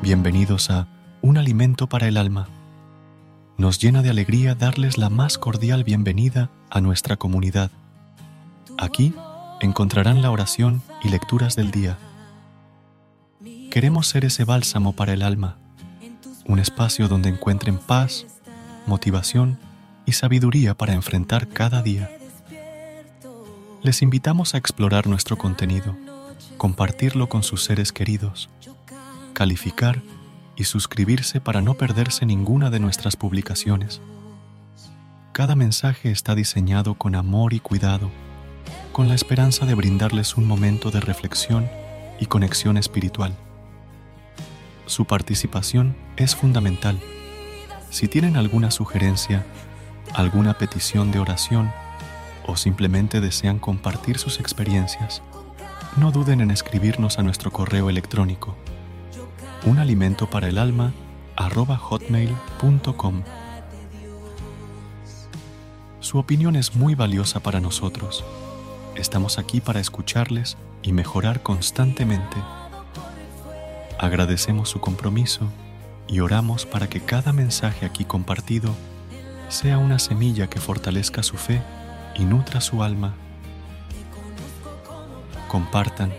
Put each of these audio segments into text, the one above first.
Bienvenidos a Un alimento para el alma. Nos llena de alegría darles la más cordial bienvenida a nuestra comunidad. Aquí encontrarán la oración y lecturas del día. Queremos ser ese bálsamo para el alma, un espacio donde encuentren paz, motivación y sabiduría para enfrentar cada día. Les invitamos a explorar nuestro contenido, compartirlo con sus seres queridos, calificar y suscribirse para no perderse ninguna de nuestras publicaciones. Cada mensaje está diseñado con amor y cuidado, con la esperanza de brindarles un momento de reflexión y conexión espiritual. Su participación es fundamental. Si tienen alguna sugerencia, alguna petición de oración o simplemente desean compartir sus experiencias, no duden en escribirnos a nuestro correo electrónico un alimento para el alma hotmail.com. Su opinión es muy valiosa para nosotros. Estamos aquí para escucharles y mejorar constantemente. Agradecemos su compromiso y oramos para que cada mensaje aquí compartido sea una semilla que fortalezca su fe y nutra su alma. Compartan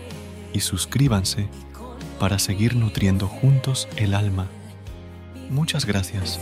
y suscríbanse para seguir nutriendo juntos el alma. Muchas gracias.